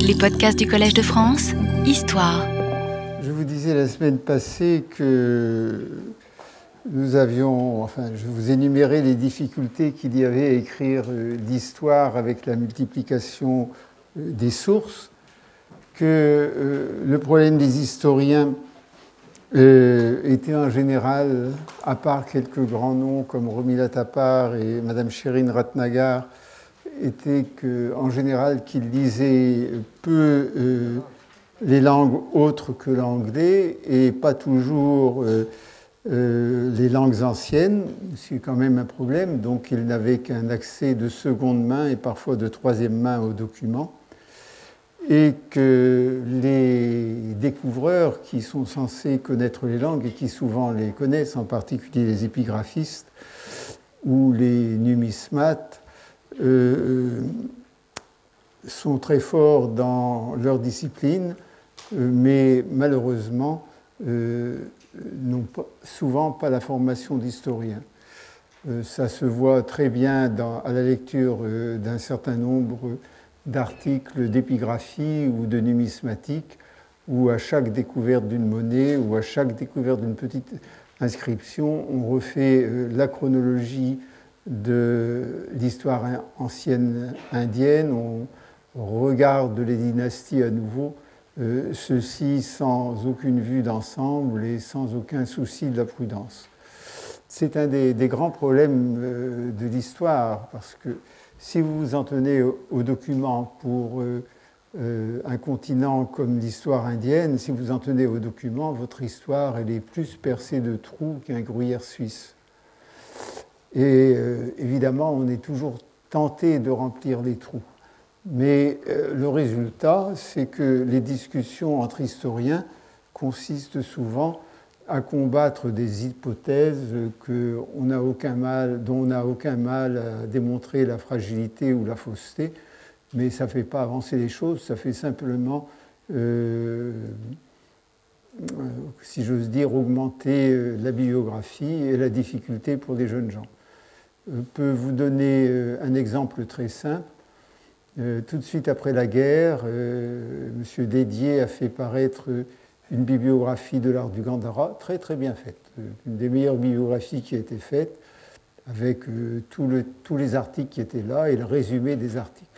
Les podcasts du Collège de France, Histoire. Je vous disais la semaine passée que nous avions, enfin, je vous énumérais les difficultés qu'il y avait à écrire euh, l'histoire avec la multiplication euh, des sources, que euh, le problème des historiens était en général, à part quelques grands noms comme Romila Tapar et Madame Shirin Ratnagar, était qu'en général qu'ils lisaient peu les langues autres que l'anglais et pas toujours euh, les langues anciennes, c'est quand même un problème, donc ils n'avaient qu'un accès de seconde main et parfois de troisième main aux documents, et que les découvreurs qui sont censés connaître les langues et qui souvent les connaissent, en particulier les épigraphistes ou les numismates, euh, sont très forts dans leur discipline, euh, mais malheureusement, n'ont souvent pas la formation d'historien. Euh, ça se voit très bien à la lecture euh, d'un certain nombre d'articles d'épigraphie ou de numismatique, où à chaque découverte d'une monnaie ou à chaque découverte d'une petite inscription, on refait euh, la chronologie de l'histoire ancienne indienne, on regarde les dynasties à nouveau euh, ceci sans aucune vue d'ensemble et sans aucun souci de la prudence. C'est un des, grands problèmes euh, de l'histoire, parce que si vous vous en tenez aux documents pour euh, un continent comme l'histoire indienne, si vous en tenez aux documents, votre histoire elle est plus percée de trous qu'un gruyère suisse. Et évidemment, on est toujours tenté de remplir les trous. Mais euh, le résultat, c'est que les discussions entre historiens consistent souvent à combattre des hypothèses on aucun mal, dont on n'a aucun mal à démontrer la fragilité ou la fausseté, mais ça ne fait pas avancer les choses, ça fait simplement, euh, euh, si j'ose dire, augmenter la bibliographie et la difficulté pour des jeunes gens. Je peux vous donner un exemple très simple. Euh, tout de suite après la guerre, euh, M. Dédier a fait paraître une bibliographie de l'art du Gandhara très très bien faite, euh, une des meilleures bibliographies qui a été faite, avec tous les articles qui étaient là et le résumé des articles.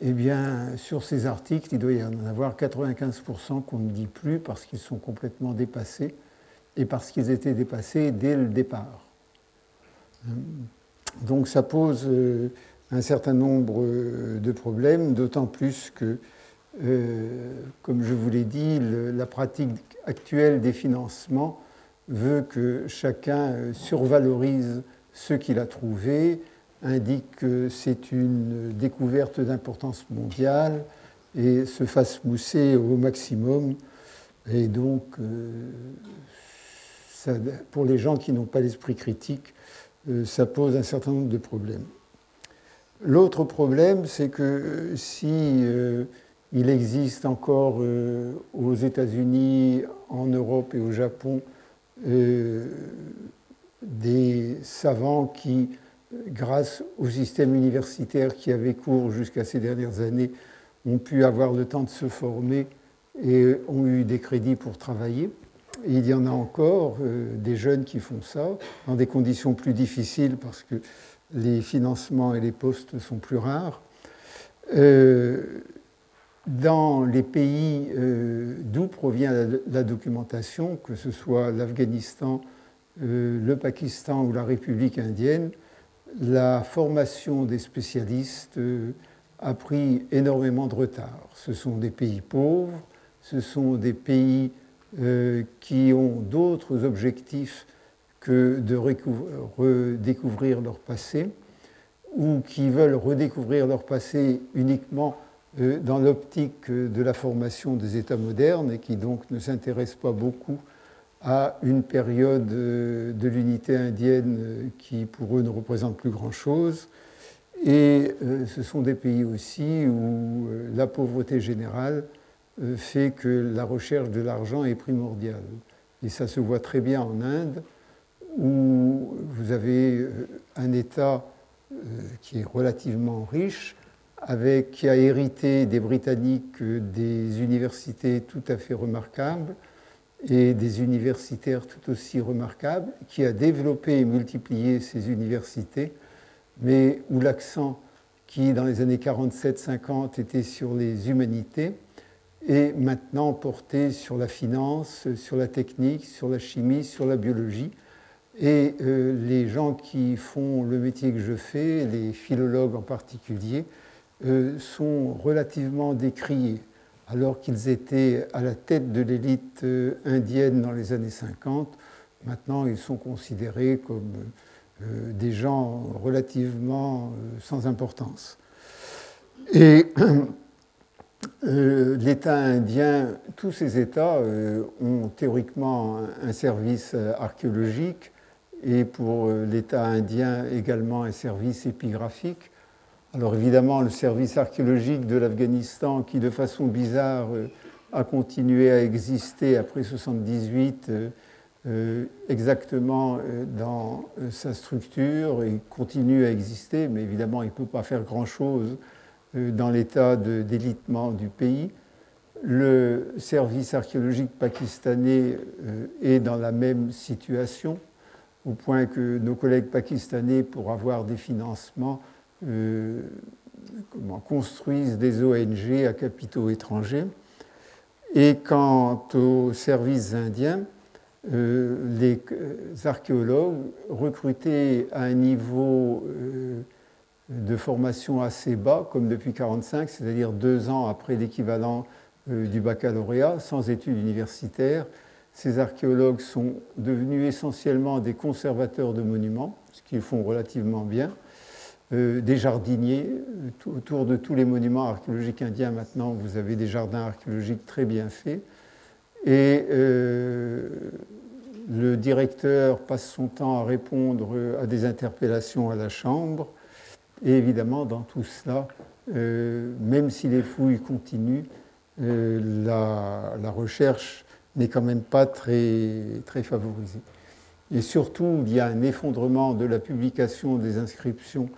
Eh bien, sur ces articles, il doit y en avoir 95% qu'on ne dit plus parce qu'ils sont complètement dépassés et parce qu'ils étaient dépassés dès le départ. Donc ça pose un certain nombre euh, de problèmes, d'autant plus que, euh, comme je vous l'ai dit, la pratique actuelle des financements veut que chacun euh, survalorise ce qu'il a trouvé, indique que c'est une découverte d'importance mondiale et se fasse mousser au maximum. Et donc, pour les gens qui n'ont pas l'esprit critique, ça pose un certain nombre de problèmes. L'autre problème, c'est que euh, si euh, il existe encore euh, aux États-Unis, en Europe et au Japon des savants qui, grâce au système universitaire qui avait cours jusqu'à ces dernières années, ont pu avoir le temps de se former et ont eu des crédits pour travailler. Il y en a encore des jeunes qui font ça dans des conditions plus difficiles parce que les financements et les postes sont plus rares. Euh, dans les pays euh, d'où provient la, documentation, que ce soit l'Afghanistan, euh, le Pakistan ou la République indienne, la formation des spécialistes a pris énormément de retard. Ce sont des pays pauvres, ce sont des pays qui ont d'autres objectifs que de redécouvrir leur passé, ou qui veulent redécouvrir leur passé uniquement euh, dans l'optique de la formation des États modernes et qui donc ne s'intéressent pas beaucoup à une période euh, de l'unité indienne euh, qui pour eux ne représente plus grand-chose. Et ce sont des pays aussi où la pauvreté générale fait que la recherche de l'argent est primordiale. Et ça se voit très bien en Inde, où vous avez euh, un État euh, qui est relativement riche avec, qui a hérité des Britanniques des universités tout à fait remarquables et des universitaires tout aussi remarquables, qui a développé et multiplié ces universités, mais où l'accent qui, dans les années 47-50, était sur les humanités, est maintenant porté sur la finance, sur la technique, sur la chimie, sur la biologie. Et euh, les gens qui font le métier que je fais, les philologues en particulier, euh, sont relativement décriés, alors qu'ils étaient à la tête de l'élite euh, indienne dans les années 50. Maintenant, ils sont considérés comme des gens relativement sans importance. Et l'État indien, tous ces États ont théoriquement un service archéologique et pour euh, l'État indien également un service épigraphique. Alors évidemment, le service archéologique de l'Afghanistan, qui de façon bizarre euh, a continué à exister après 1978, euh, exactement dans sa structure et continue à exister, mais évidemment, il ne peut pas faire grand-chose dans l'état d'élitement du pays. Le service archéologique pakistanais est dans la même situation au point que nos collègues pakistanais, pour avoir des financements, euh, construisent des ONG à capitaux étrangers. Et quant aux services indiens, euh, les archéologues recrutés à un niveau euh, de formation assez bas, comme depuis 1945, c'est-à-dire deux ans après l'équivalent du baccalauréat, sans études universitaires, ces archéologues sont devenus essentiellement des conservateurs de monuments, ce qu'ils font relativement bien, euh, des jardiniers. autour de tous les monuments archéologiques indiens, maintenant, vous avez des jardins archéologiques très bien faits. Et euh, le directeur passe son temps à répondre à des interpellations à la Chambre. Et évidemment, dans tout cela, euh, même si les fouilles continuent, la, la, recherche n'est quand même pas très, très favorisé. Et surtout, il y a un effondrement de la publication des inscriptions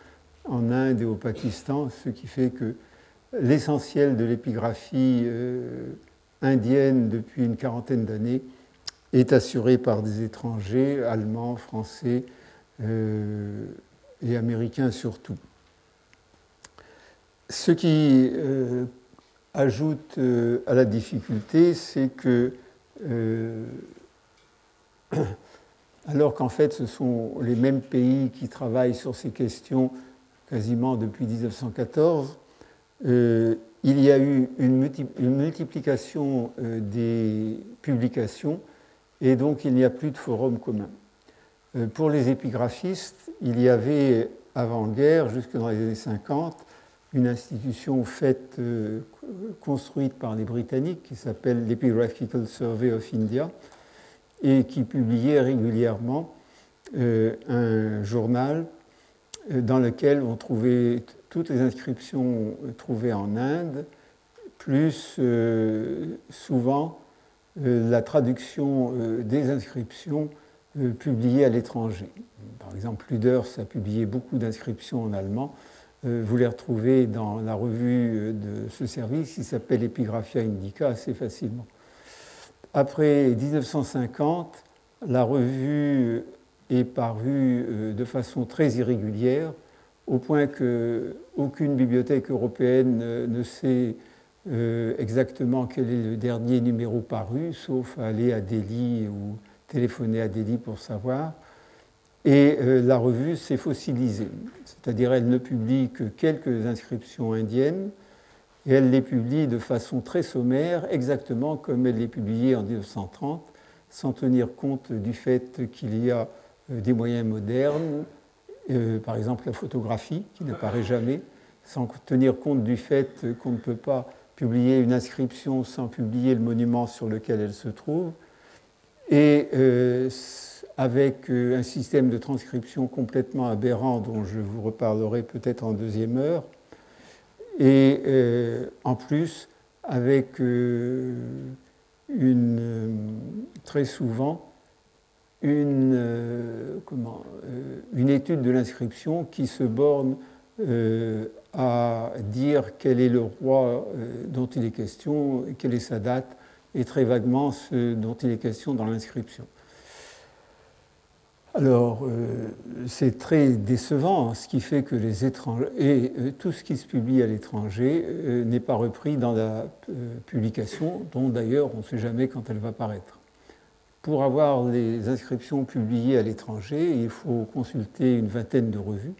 en Inde et au Pakistan, ce qui fait que l'essentiel de l'épigraphie euh, indienne depuis une quarantaine d'années est assuré par des étrangers, allemands, français euh, et américains surtout. Ce qui euh, ajoute à la difficulté, c'est que euh, alors qu'en fait ce sont les mêmes pays qui travaillent sur ces questions quasiment depuis 1914, euh, il y a eu une, multiplication euh, des publications et donc il n'y a plus de forum commun. pour les épigraphistes, il y avait avant-guerre, jusque dans les années 50, une institution faite, euh, construite par les Britanniques qui s'appelle l'Epigraphical Survey of India et qui publiait régulièrement euh, un journal euh, dans lequel on trouvait toutes les inscriptions trouvées en Inde, plus souvent la traduction des inscriptions publiées à l'étranger. Par exemple, Luders a publié beaucoup d'inscriptions en allemand vous les retrouvez dans la revue de ce service qui s'appelle Epigraphia Indica assez facilement. Après 1950, la revue est parue euh, de façon très irrégulière, au point qu'aucune bibliothèque européenne ne sait euh, exactement quel est le dernier numéro paru, sauf aller à Delhi ou téléphoner à Delhi pour savoir. Et la revue s'est fossilisée. C'est-à-dire elle ne publie que quelques inscriptions indiennes, et elle les publie de façon très sommaire, exactement comme elle les publiait en 1930, sans tenir compte du fait qu'il y a euh, des moyens modernes, euh, par exemple la photographie, qui n'apparaît jamais, sans tenir compte du fait qu'on ne peut pas publier une inscription sans publier le monument sur lequel elle se trouve, et euh, avec euh, un système de transcription complètement aberrant dont je vous reparlerai peut-être en deuxième heure, et euh, en plus avec euh, une, très souvent une, étude de l'inscription qui se borne à dire quel est le roi dont il est question, quelle est sa date, et très vaguement ce dont il est question dans l'inscription. Alors, euh, c'est très décevant, ce qui fait que les étrangers, et euh, tout ce qui se publie à l'étranger euh, n'est pas repris dans la publication, dont d'ailleurs on ne sait jamais quand elle va paraître. Pour avoir les inscriptions publiées à l'étranger, il faut consulter une vingtaine de revues,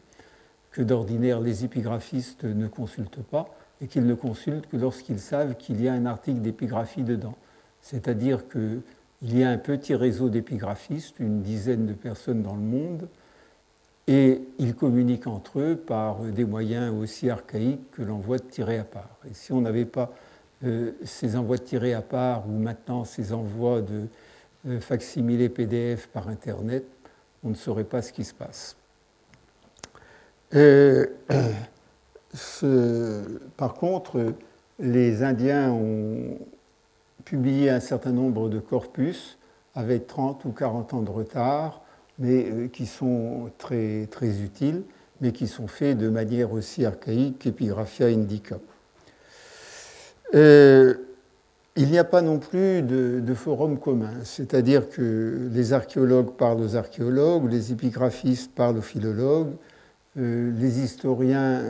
que d'ordinaire les épigraphistes ne consultent pas, et qu'ils ne consultent que lorsqu'ils savent qu'il y a un article d'épigraphie dedans. C'est-à-dire que il y a un petit réseau d'épigraphistes, une dizaine de personnes dans le monde, et ils communiquent entre eux par des moyens aussi archaïques que l'envoi de tirés à part. Et si on n'avait pas euh, ces envois de tirés à part ou maintenant ces envois de euh, facsimilés PDF par Internet, on ne saurait pas ce qui se passe. Euh, par contre, les Indiens ont, publié un certain nombre de corpus avec 30 ou 40 ans de retard, mais euh, qui sont très, très utiles, mais qui sont faits de manière aussi archaïque qu'Epigraphia indica. Euh, il n'y a pas non plus de, de forum commun, c'est-à-dire que les archéologues parlent aux archéologues, les épigraphistes parlent aux philologues, euh, les historiens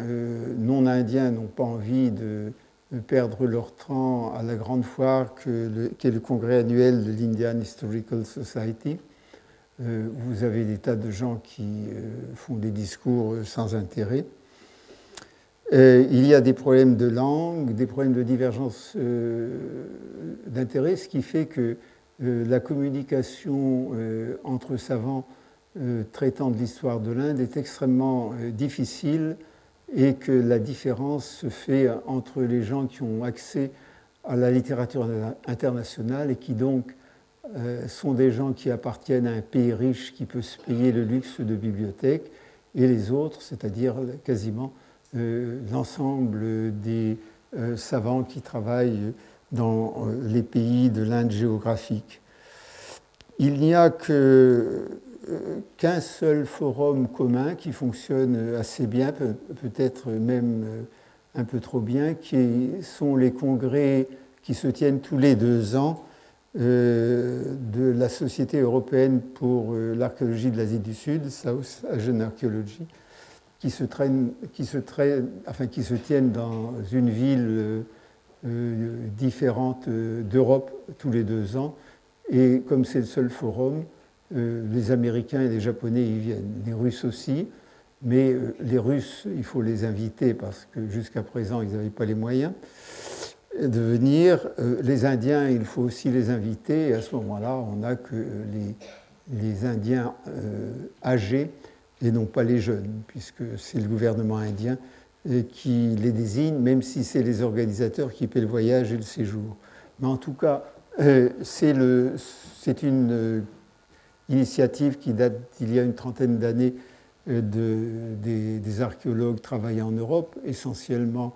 non indiens n'ont pas envie de, perdre leur temps à la grande foire qu'est le, congrès annuel de l'Indian Historical Society. Euh, vous avez des tas de gens qui euh, font des discours euh, sans intérêt. il y a des problèmes de langue, des problèmes de divergence d'intérêt, ce qui fait que la communication entre savants traitant de l'histoire de l'Inde est extrêmement difficile et que la différence se fait entre les gens qui ont accès à la littérature internationale et qui donc euh, sont des gens qui appartiennent à un pays riche qui peut se payer le luxe de bibliothèque, et les autres, c'est-à-dire quasiment euh, l'ensemble des euh, savants qui travaillent dans les pays de l'Inde géographique. Il n'y a que qu'un seul forum commun qui fonctionne assez bien, peut-être même euh, un peu trop bien, qui sont les congrès qui se tiennent tous les deux ans euh, de la Société européenne pour euh, l'archéologie de l'Asie du Sud, South Asian Archaeology, qui se, se tiennent dans une ville différente d'Europe tous les deux ans. Et comme c'est le seul forum, euh, les Américains et les Japonais y viennent, les Russes aussi, mais euh, les Russes, il faut les inviter parce que jusqu'à présent, ils n'avaient pas les moyens de venir. Euh, les Indiens, il faut aussi les inviter, et à ce moment-là, on n'a que les, les Indiens âgés et non pas les jeunes, puisque c'est le gouvernement indien qui les désigne, même si c'est les organisateurs qui paient le voyage et le séjour. Mais en tout cas, c'est une initiative qui date d'il y a une trentaine d'années euh, de, des, archéologues travaillant en Europe, essentiellement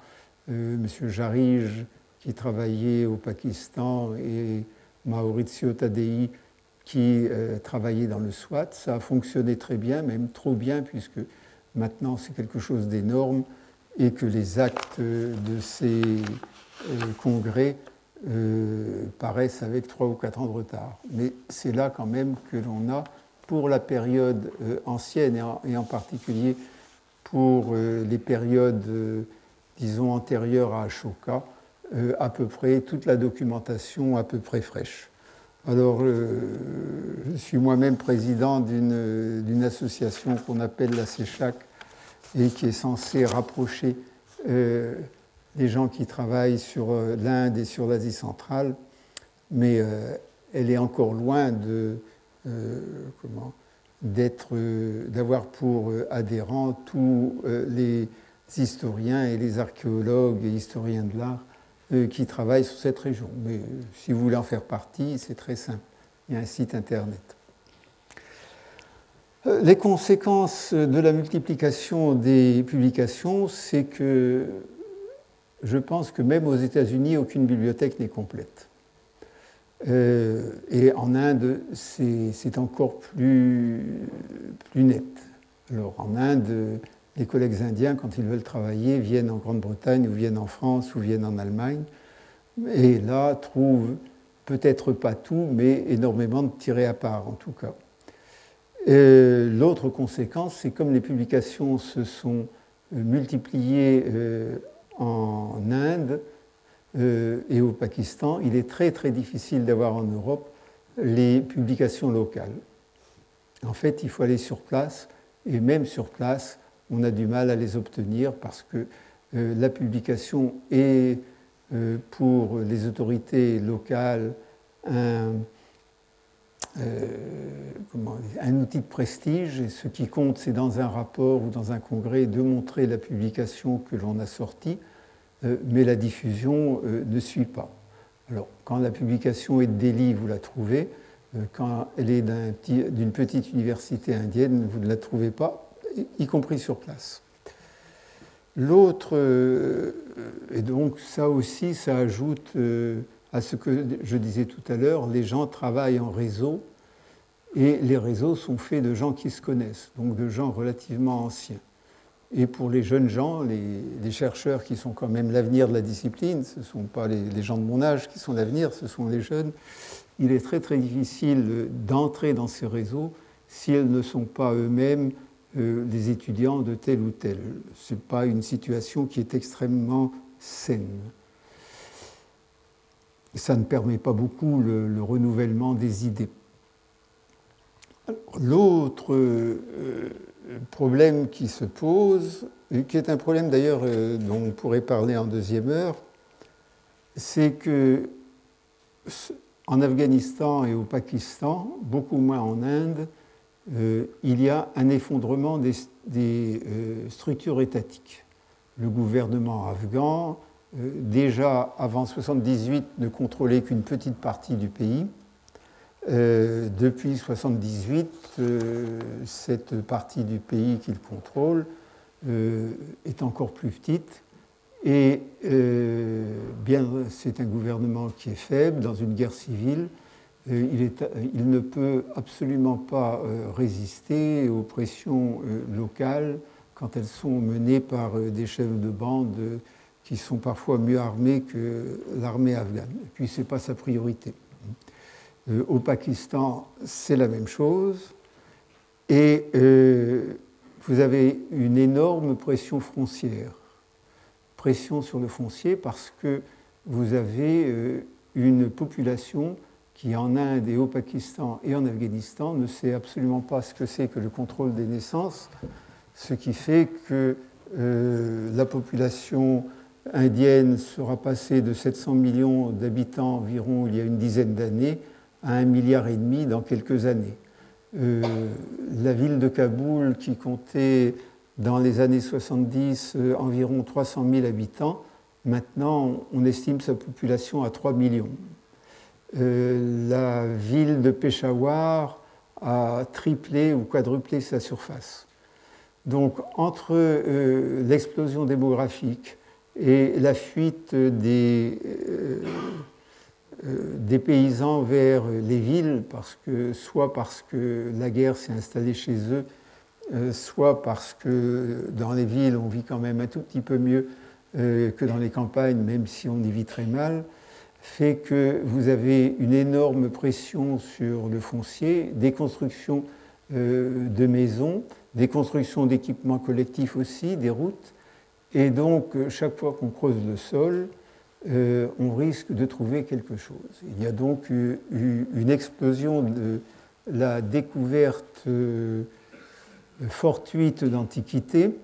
euh, M. Jarige qui travaillait au Pakistan et Maurizio Tadei qui euh, travaillait dans le SWAT. Ça a fonctionné très bien, même trop bien, puisque maintenant c'est quelque chose d'énorme et que les actes de ces congrès euh, paraissent avec trois ou quatre ans de retard. Mais c'est là quand même que l'on a, pour la période euh, ancienne et en, particulier pour euh, les périodes, disons, antérieures à Ashoka, à peu près toute la documentation à peu près fraîche. Alors, je suis moi-même président d'une association qu'on appelle la CECHAC et qui est censée rapprocher des gens qui travaillent sur euh, l'Inde et sur l'Asie centrale, mais euh, elle est encore loin de euh, d'être, d'avoir pour adhérents tous les historiens et les archéologues et historiens de l'art qui travaillent sur cette région. Mais si vous voulez en faire partie, c'est très simple. Il y a un site internet. Les conséquences de la multiplication des publications, c'est que je pense que même aux États-Unis, aucune bibliothèque n'est complète. Euh, et en Inde, c'est encore plus, plus net. Alors en Inde, les collègues indiens, quand ils veulent travailler, viennent en Grande-Bretagne ou viennent en France ou viennent en Allemagne, et là trouvent peut-être pas tout, mais énormément de tirés à part en tout cas. L'autre conséquence, c'est comme les publications se sont multipliées euh, en Inde euh, et au Pakistan, il est très très difficile d'avoir en Europe les publications locales. En fait, il faut aller sur place, et même sur place, on a du mal à les obtenir parce que euh, la publication est euh, pour les autorités locales un, un, outil de prestige, et ce qui compte, c'est dans un rapport ou dans un congrès de montrer la publication que l'on a sortie, mais la diffusion ne suit pas. Alors, quand la publication est de Delhi, vous la trouvez. Euh, quand elle est d'une petite université indienne, vous ne la trouvez pas, y compris sur place. L'autre, euh, et donc ça aussi, ça ajoute euh, à ce que je disais tout à l'heure, les gens travaillent en réseau et les réseaux sont faits de gens qui se connaissent, donc de gens relativement anciens. Et pour les jeunes gens, les, chercheurs qui sont quand même l'avenir de la discipline, ce ne sont pas les, gens de mon âge qui sont l'avenir, ce sont les jeunes, il est très très difficile d'entrer dans ces réseaux s'ils ne sont pas eux-mêmes euh, des étudiants de tel ou tel. Ce n'est pas une situation qui est extrêmement saine. Ça ne permet pas beaucoup le, renouvellement des idées. L'autre euh, problème qui se pose, qui est un problème d'ailleurs euh, dont on pourrait parler en deuxième heure, c'est que en Afghanistan et au Pakistan, beaucoup moins en Inde, euh, il y a un effondrement des, euh, structures étatiques. Le gouvernement afghan, déjà avant 1978, ne contrôlait qu'une petite partie du pays. Euh, depuis 1978, euh, cette partie du pays qu'il contrôle euh, est encore plus petite. Et bien, c'est un gouvernement qui est faible dans une guerre civile. Il, ne peut absolument pas résister aux pressions locales quand elles sont menées par des chefs de bande qui sont parfois mieux armés que l'armée afghane. Et puis, ce n'est pas sa priorité. Euh, au Pakistan, c'est la même chose. Et euh, vous avez une énorme pression foncière. Pression sur le foncier parce que vous avez euh, une population qui en Inde et au Pakistan et en Afghanistan ne sait absolument pas ce que c'est que le contrôle des naissances, ce qui fait que la population indienne sera passée de 700 millions d'habitants environ il y a une dizaine d'années à un milliard et demi dans quelques années. Euh, la ville de Kaboul, qui comptait dans les années 70 euh, environ 300 000 habitants, maintenant on estime sa population à 3 millions. Euh, la ville de Peshawar a triplé ou quadruplé sa surface. Donc entre l'explosion démographique et la fuite des des paysans vers les villes, parce que, soit parce que la guerre s'est installée chez eux, euh, soit parce que dans les villes on vit quand même un tout petit peu mieux euh, que dans les campagnes, même si on y vit très mal, fait que vous avez une énorme pression sur le foncier, des constructions de maisons, des constructions d'équipements collectifs aussi, des routes, et donc chaque fois qu'on creuse le sol, euh, on risque de trouver quelque chose. Il y a donc une explosion de la découverte euh, fortuite d'antiquités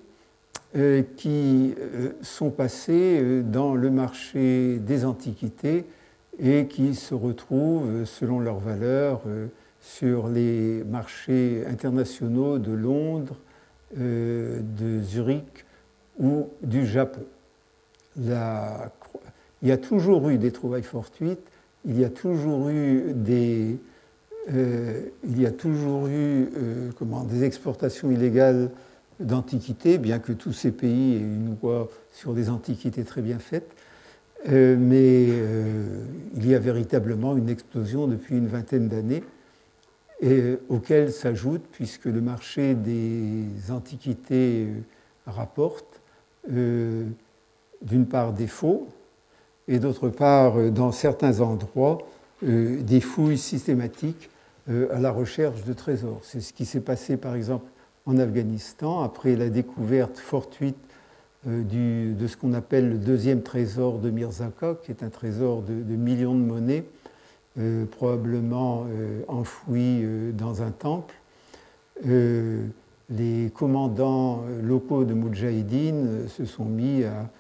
euh, qui sont passées dans le marché des antiquités et qui se retrouvent, selon leur valeur, sur les marchés internationaux de Londres, de Zurich ou du Japon. La il y a toujours eu des trouvailles fortuites, il y a toujours eu des, euh, il y a toujours eu euh, comment, des exportations illégales d'antiquités, bien que tous ces pays aient une loi sur des antiquités très bien faites. Euh, mais il y a véritablement une explosion depuis une vingtaine d'années, et auquel s'ajoute, puisque le marché des antiquités rapportent d'une part des faux et d'autre part, dans certains endroits, des fouilles systématiques à la recherche de trésors. C'est ce qui s'est passé par exemple en Afghanistan après la découverte fortuite de ce qu'on appelle le deuxième trésor de Mirzaka, qui est un trésor de, millions de monnaies euh, probablement euh, enfoui euh, dans un temple. les commandants locaux de Moudjahidine se sont mis à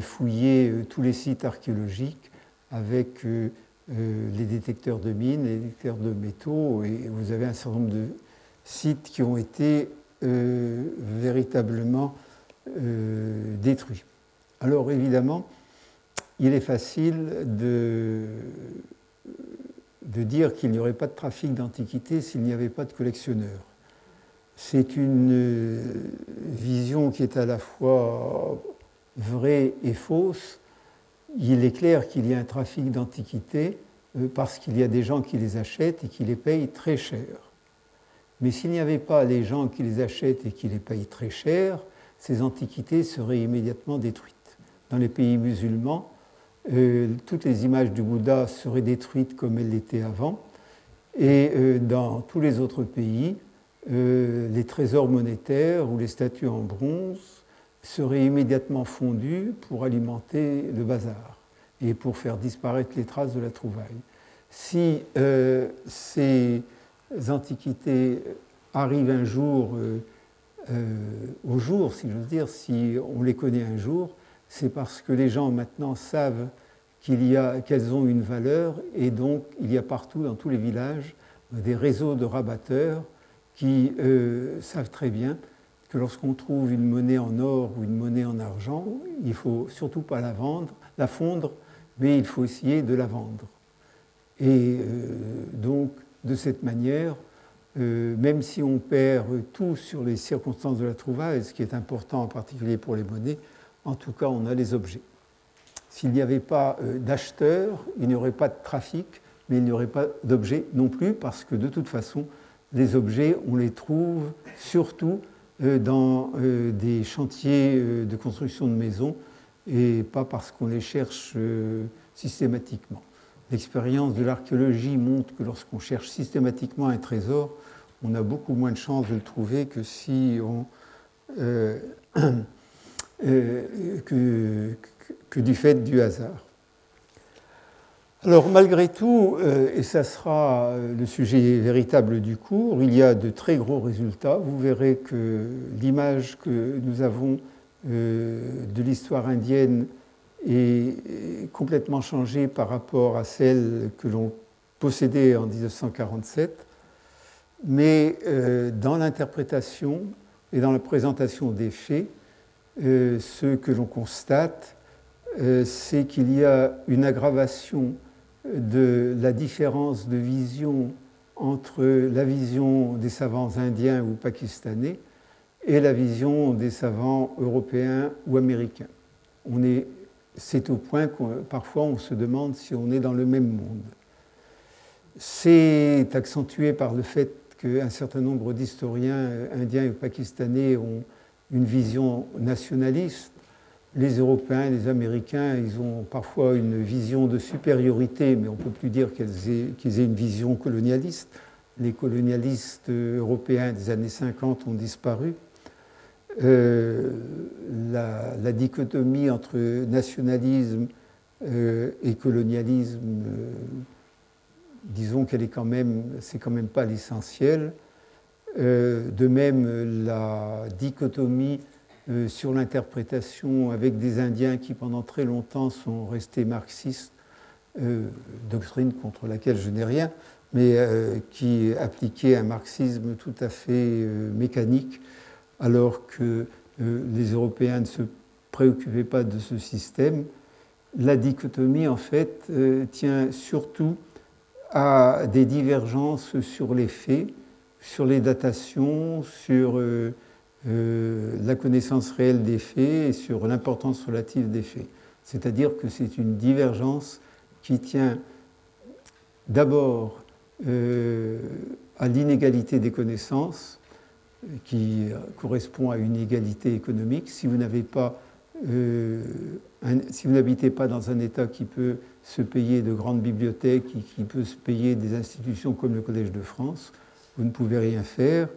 fouiller tous les sites archéologiques avec les détecteurs de mines, les détecteurs de métaux, et vous avez un certain nombre de sites qui ont été véritablement détruits. Alors évidemment, il est facile de de dire qu'il n'y aurait pas de trafic d'antiquités s'il n'y avait pas de collectionneurs. C'est une euh, vision qui est à la fois vraie et fausse. Il est clair qu'il y a un trafic d'antiquités euh, parce qu'il y a des gens qui les achètent et qui les payent très cher. Mais s'il n'y avait pas les gens qui les achètent et qui les payent très cher, ces antiquités seraient immédiatement détruites. Dans les pays musulmans, euh, toutes les images du Bouddha seraient détruites comme elles l'étaient avant. Et euh, dans tous les autres pays, les trésors monétaires ou les statues en bronze seraient immédiatement fondus pour alimenter le bazar et pour faire disparaître les traces de la trouvaille. Si ces antiquités arrivent un jour au jour, si j'ose dire, si on les connaît un jour, c'est parce que les gens maintenant savent qu'elles ont une valeur et donc il y a partout dans tous les villages des réseaux de rabatteurs qui euh, savent très bien que lorsqu'on trouve une monnaie en or ou une monnaie en argent, il ne faut surtout pas la vendre, la fondre, mais il faut essayer de la vendre. Et euh, donc, de cette manière, euh, même si on perd tout sur les circonstances de la trouvaille, ce qui est important en particulier pour les monnaies, en tout cas, on a les objets. S'il n'y avait pas euh, d'acheteurs, il n'y aurait pas de trafic, mais il n'y aurait pas d'objets non plus, parce que de toute façon, les objets, on les trouve surtout dans euh, des chantiers de construction de maisons et pas parce qu'on les cherche systématiquement. L'expérience de l'archéologie montre que lorsqu'on cherche systématiquement un trésor, on a beaucoup moins de chances de le trouver que si Euh, que, du fait du hasard. Alors malgré tout, euh, et ça sera le sujet véritable du cours, il y a de très gros résultats. Vous verrez que l'image que nous avons euh, de l'histoire indienne est complètement changée par rapport à celle que l'on possédait en 1947. Mais dans l'interprétation et dans la présentation des faits, euh, ce que l'on constate, euh, c'est qu'il y a une aggravation de la différence de vision entre la vision des savants indiens ou pakistanais et la vision des savants européens ou américains. On est, c'est au point que parfois on se demande si on est dans le même monde. C'est accentué par le fait qu'un certain nombre d'historiens indiens et pakistanais ont une vision nationaliste. Les Européens, les Américains, ils ont parfois une vision de supériorité, mais on ne peut plus dire qu'ils aient, une vision colonialiste. Les colonialistes européens des années 50 ont disparu. Euh, la, dichotomie entre nationalisme euh, et colonialisme, euh, disons qu'elle est quand même, c'est quand même pas l'essentiel. De même, la dichotomie euh, sur l'interprétation avec des Indiens qui pendant très longtemps sont restés marxistes, euh, doctrine contre laquelle je n'ai rien, mais qui appliquait un marxisme tout à fait mécanique, alors que les Européens ne se préoccupaient pas de ce système. La dichotomie, en fait, tient surtout à des divergences sur les faits sur les datations, sur euh, euh, la connaissance réelle des faits et sur l'importance relative des faits. C'est-à-dire que c'est une divergence qui tient d'abord euh, à l'inégalité des connaissances qui correspond à une égalité économique. Si vous n'avez pas si vous n'habitez pas dans un État qui peut se payer de grandes bibliothèques, qui, qui, peut se payer des institutions comme le Collège de France, vous ne pouvez rien faire.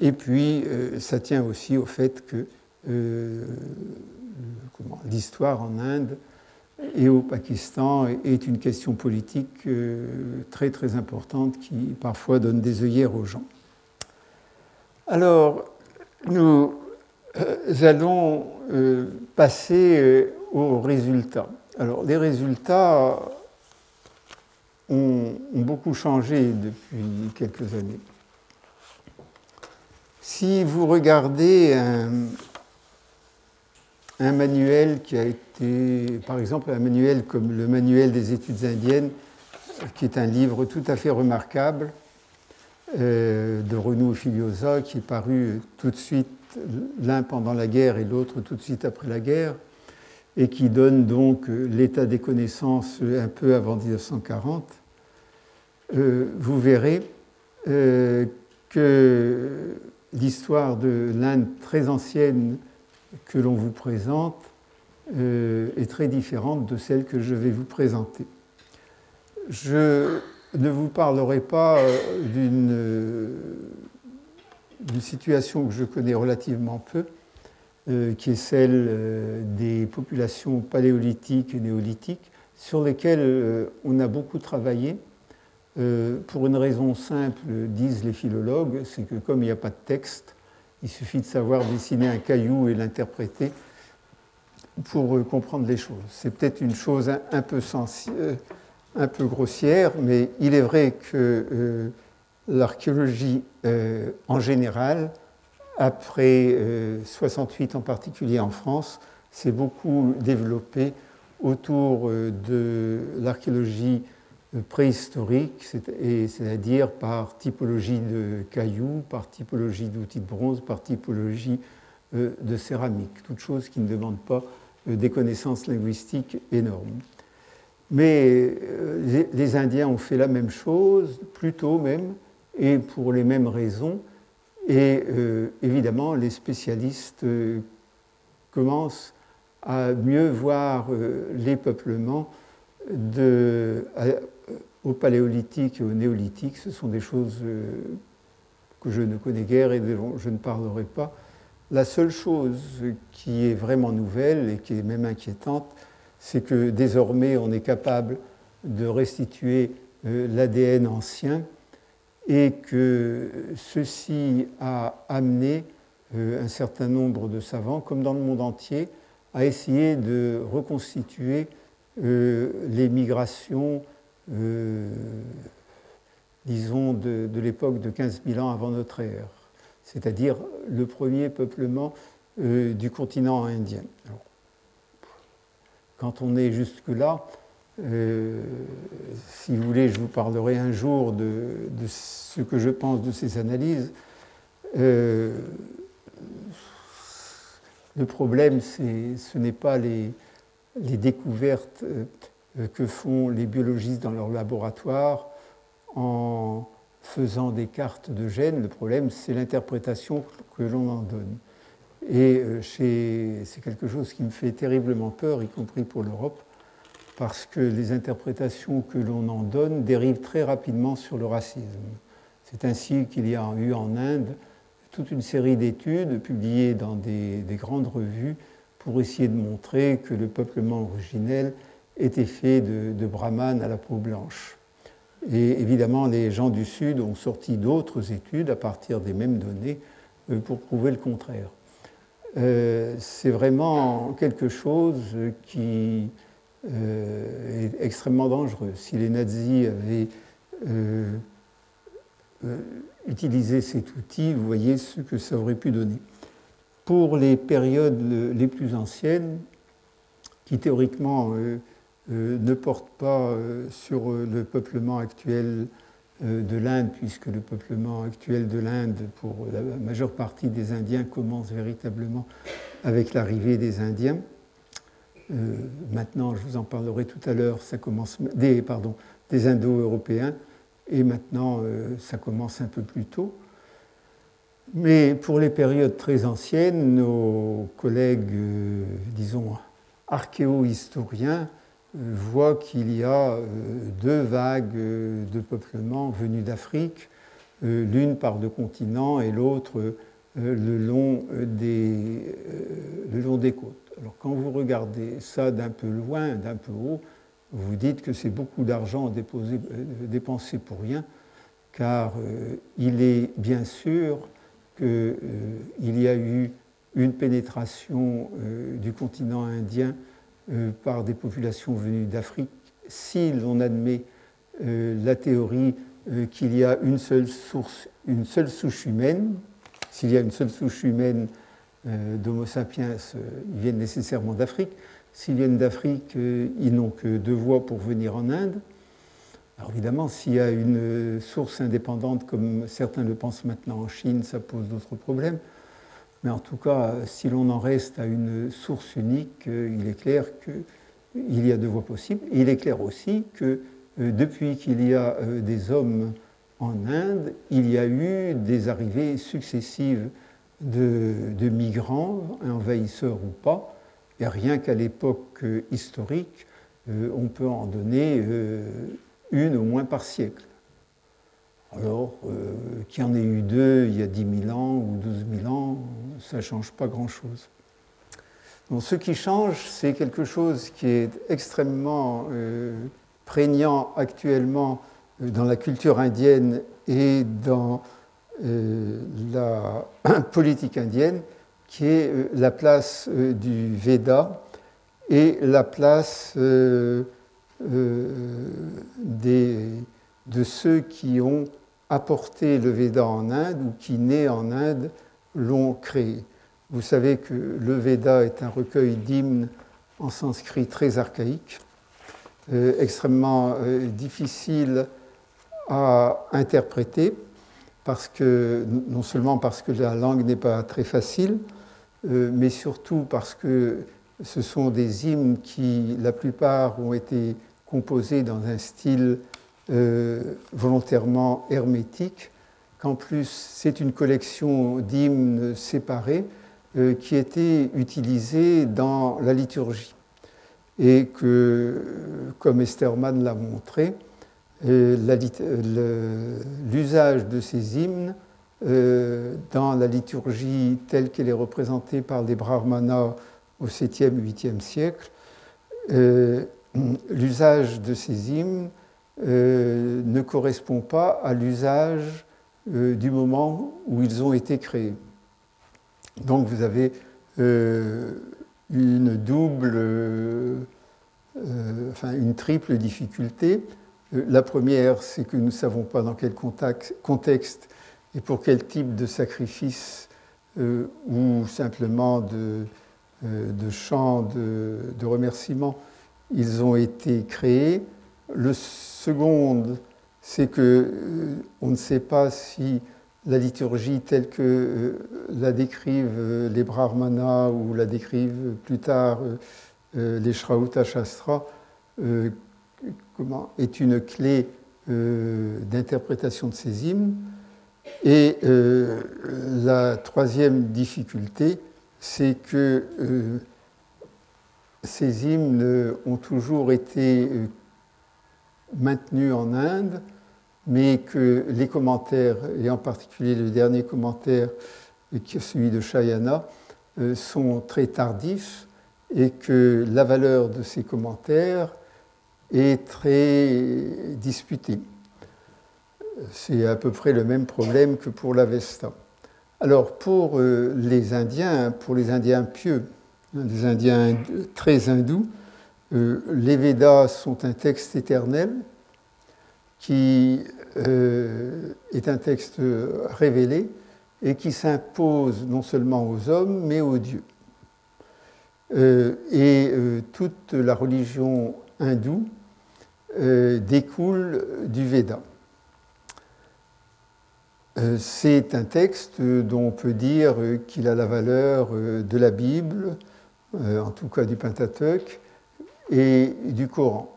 Et puis, ça tient aussi au fait que l'histoire en Inde et au Pakistan est une question politique euh, très très importante qui parfois donne des œillères aux gens. Alors, nous euh, allons euh, passer aux résultats. Alors, les résultats ont beaucoup changé depuis quelques années. Si vous regardez un, manuel qui a été, par exemple, un manuel comme le manuel des études indiennes, qui est un livre tout à fait remarquable euh, de Renaud Filiosa, qui est paru tout de suite, l'un pendant la guerre et l'autre tout de suite après la guerre, et qui donne donc l'état des connaissances un peu avant 1940. Euh, vous verrez euh, que l'histoire de l'Inde très ancienne que l'on vous présente euh, est très différente de celle que je vais vous présenter. Je ne vous parlerai pas euh, euh, d'une situation que je connais relativement peu, qui est celle des populations paléolithiques et néolithiques, sur lesquelles on a beaucoup travaillé. Pour une raison simple, disent les philologues, c'est que comme il n'y a pas de texte, il suffit de savoir dessiner un caillou et l'interpréter pour euh, comprendre les choses. C'est peut-être une chose un peu, euh, peu grossière, mais il est vrai que euh, l'archéologie en général, après 68 en particulier en France, s'est beaucoup développée autour de l'archéologie préhistorique, c'est-à-dire par typologie de cailloux, par typologie d'outils de bronze, par typologie euh, de céramique, toutes choses qui ne demandent pas euh, des connaissances linguistiques énormes. Mais euh, les Indiens ont fait la même chose, plus tôt même, et pour les mêmes raisons. Et évidemment, les spécialistes commencent à mieux voir les peuplements de, au paléolithique et au néolithique, ce sont des choses euh, que je ne connais guère et dont je ne parlerai pas. La seule chose qui est vraiment nouvelle et qui est même inquiétante, c'est que désormais on est capable de restituer euh, l'ADN ancien et que ceci a amené euh, un certain nombre de savants, comme dans le monde entier, à essayer de reconstituer les migrations euh, disons, de, l'époque de 15 000 ans avant notre ère, c'est-à-dire le premier peuplement euh, du continent indien. quand on est jusque-là, euh, si vous voulez, je vous parlerai un jour de, ce que je pense de ces analyses. le problème, ce n'est pas les, découvertes que font les biologistes dans leur laboratoire en faisant des cartes de gènes. Le problème, c'est l'interprétation que l'on en donne. Et euh, c'est quelque chose qui me fait terriblement peur, y compris pour l'Europe, parce que les interprétations que l'on en donne dérivent très rapidement sur le racisme. C'est ainsi qu'il y a eu en Inde toute une série d'études publiées dans des, des, grandes revues pour essayer de montrer que le peuplement originel était fait de, de brahmanes à la peau blanche. Et évidemment, les gens du Sud ont sorti d'autres études à partir des mêmes données euh, pour prouver le contraire. Euh, c'est vraiment quelque chose qui euh, est extrêmement dangereux. Si les nazis avaient utilisé cet outil, vous voyez ce que ça aurait pu donner. Pour les périodes les plus anciennes, qui théoriquement euh, ne porte pas euh, sur euh, le peuplement actuel de l'Inde, puisque le peuplement actuel de l'Inde, pour la majeure partie des Indiens, commence véritablement avec l'arrivée des Indiens. maintenant, je vous en parlerai tout à l'heure, ça commence des, pardon, des Indo-Européens, et maintenant ça commence un peu plus tôt. Mais pour les périodes très anciennes, nos collègues, disons, archéo-historiens euh, voient qu'il y a euh, deux vagues de peuplement venus d'Afrique, l'une par deux continents et l'autre le, long des, le long des côtes. Alors quand vous regardez ça d'un peu loin, d'un peu haut, vous dites que c'est beaucoup d'argent dépensé pour rien, car il est bien sûr qu'il euh, y a eu une pénétration euh, du continent indien euh, par des populations venues d'Afrique, si l'on admet la théorie qu'il y a une seule source, une seule souche humaine, s'il y a une seule souche humaine d'Homo sapiens, ils viennent nécessairement d'Afrique. S'ils viennent d'Afrique, ils n'ont que deux voies pour venir en Inde. Alors évidemment, s'il y a une source indépendante, comme certains le pensent maintenant en Chine, ça pose d'autres problèmes. Mais en tout cas, si l'on en reste à une source unique, euh, il est clair qu'il y a deux voies possibles. Il est clair aussi que euh, depuis qu'il y a euh, des hommes en Inde, il y a eu des arrivées successives de, de migrants, envahisseurs ou pas. Et rien qu'à l'époque historique, on peut en donner une au moins par siècle. Alors, euh, qu'il y en ait eu deux il y a 10 000 ans ou 12 000 ans, ça ne change pas grand-chose. Donc, ce qui change, c'est quelque chose qui est extrêmement euh, prégnant actuellement euh, dans la culture indienne et dans la politique indienne, qui est la place du Veda et la place euh, de ceux qui ont apporté le Veda en Inde ou qui, nés en Inde, l'ont créé. Vous savez que le Veda est un recueil d'hymnes en sanskrit très archaïque, euh, extrêmement euh, difficile à interpréter, parce que, non seulement parce que la langue n'est pas très facile, mais surtout parce que ce sont des hymnes qui, la plupart, ont été composés dans un style euh, volontairement hermétique, qu'en plus c'est une collection d'hymnes séparés euh, qui était utilisée dans la liturgie. Et que, comme Esterman l'a montré, euh, l'usage de ces hymnes dans la liturgie telle qu'elle est représentée par les brahmanas au 7e, 8e siècle, euh, l'usage de ces hymnes euh, ne correspond pas à l'usage euh, du moment où ils ont été créés. Donc vous avez une double, enfin une triple difficulté. La première, c'est que nous ne savons pas dans quel contexte et pour quel type de sacrifice ou simplement de, euh, de chants de, de remerciements, ils ont été créés. Le second, c'est que euh, on ne sait pas si la liturgie telle que euh, la décrivent les Brahmanas ou la décrivent plus tard les Shrauta Shastra est une clé d'interprétation de ces hymnes. Et la troisième difficulté, c'est que euh, ces hymnes ont toujours été euh, maintenus en Inde, mais que les commentaires, et en particulier le dernier commentaire, qui est celui de Shayana, euh, sont très tardifs et que la valeur de ces commentaires est très disputée. C'est à peu près le même problème que pour l'Avesta. Alors pour euh, les Indiens, pour les Indiens pieux, hein, les Indiens très hindous, euh, les Védas sont un texte éternel qui euh, est un texte révélé et qui s'impose non seulement aux hommes mais aux dieux. et toute la religion hindoue découle du Veda. Euh, c'est un texte dont on peut dire qu'il a la valeur euh, de la Bible, euh, en tout cas du Pentateuque, et du Coran.